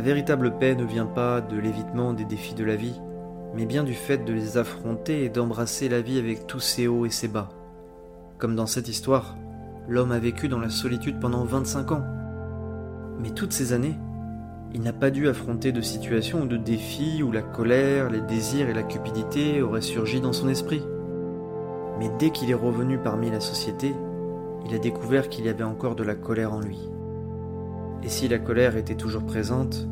La véritable paix ne vient pas de l'évitement des défis de la vie, mais bien du fait de les affronter et d'embrasser la vie avec tous ses hauts et ses bas. Comme dans cette histoire, l'homme a vécu dans la solitude pendant 25 ans. Mais toutes ces années, il n'a pas dû affronter de situations ou de défis où la colère, les désirs et la cupidité auraient surgi dans son esprit. Mais dès qu'il est revenu parmi la société, il a découvert qu'il y avait encore de la colère en lui. Et si la colère était toujours présente,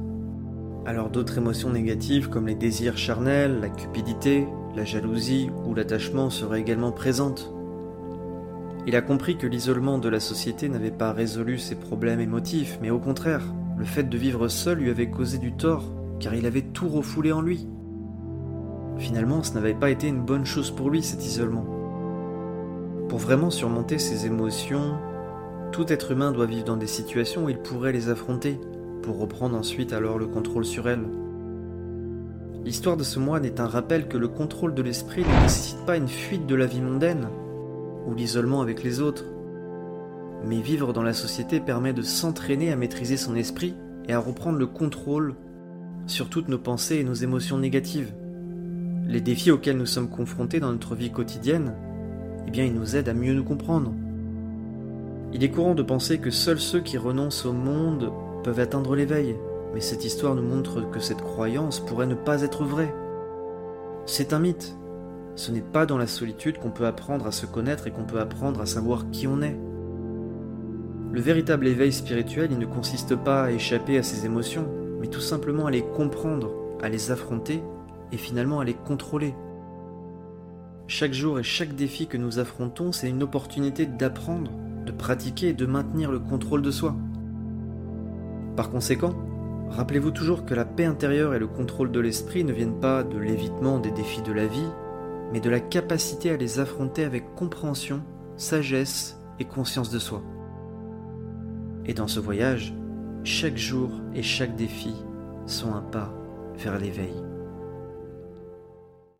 alors d'autres émotions négatives comme les désirs charnels, la cupidité, la jalousie ou l'attachement seraient également présentes. Il a compris que l'isolement de la société n'avait pas résolu ses problèmes émotifs, mais au contraire, le fait de vivre seul lui avait causé du tort, car il avait tout refoulé en lui. Finalement, ce n'avait pas été une bonne chose pour lui, cet isolement. Pour vraiment surmonter ses émotions, tout être humain doit vivre dans des situations où il pourrait les affronter, pour reprendre ensuite alors le contrôle sur elles. L'histoire de ce moine est un rappel que le contrôle de l'esprit ne nécessite pas une fuite de la vie mondaine, ou l'isolement avec les autres, mais vivre dans la société permet de s'entraîner à maîtriser son esprit et à reprendre le contrôle sur toutes nos pensées et nos émotions négatives. Les défis auxquels nous sommes confrontés dans notre vie quotidienne, eh bien, ils nous aident à mieux nous comprendre. Il est courant de penser que seuls ceux qui renoncent au monde peuvent atteindre l'éveil, mais cette histoire nous montre que cette croyance pourrait ne pas être vraie. C'est un mythe. Ce n'est pas dans la solitude qu'on peut apprendre à se connaître et qu'on peut apprendre à savoir qui on est. Le véritable éveil spirituel, il ne consiste pas à échapper à ses émotions, mais tout simplement à les comprendre, à les affronter et finalement à les contrôler. Chaque jour et chaque défi que nous affrontons, c'est une opportunité d'apprendre, de pratiquer et de maintenir le contrôle de soi. Par conséquent, rappelez-vous toujours que la paix intérieure et le contrôle de l'esprit ne viennent pas de l'évitement des défis de la vie, mais de la capacité à les affronter avec compréhension, sagesse et conscience de soi. Et dans ce voyage, chaque jour et chaque défi sont un pas vers l'éveil.